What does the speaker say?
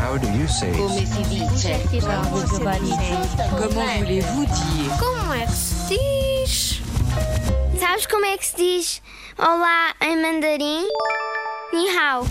How do you say? Come si dice? Como voulez-vous dire Como é que se diz? Sabes como é que se diz olá em mandarim? Ni hao.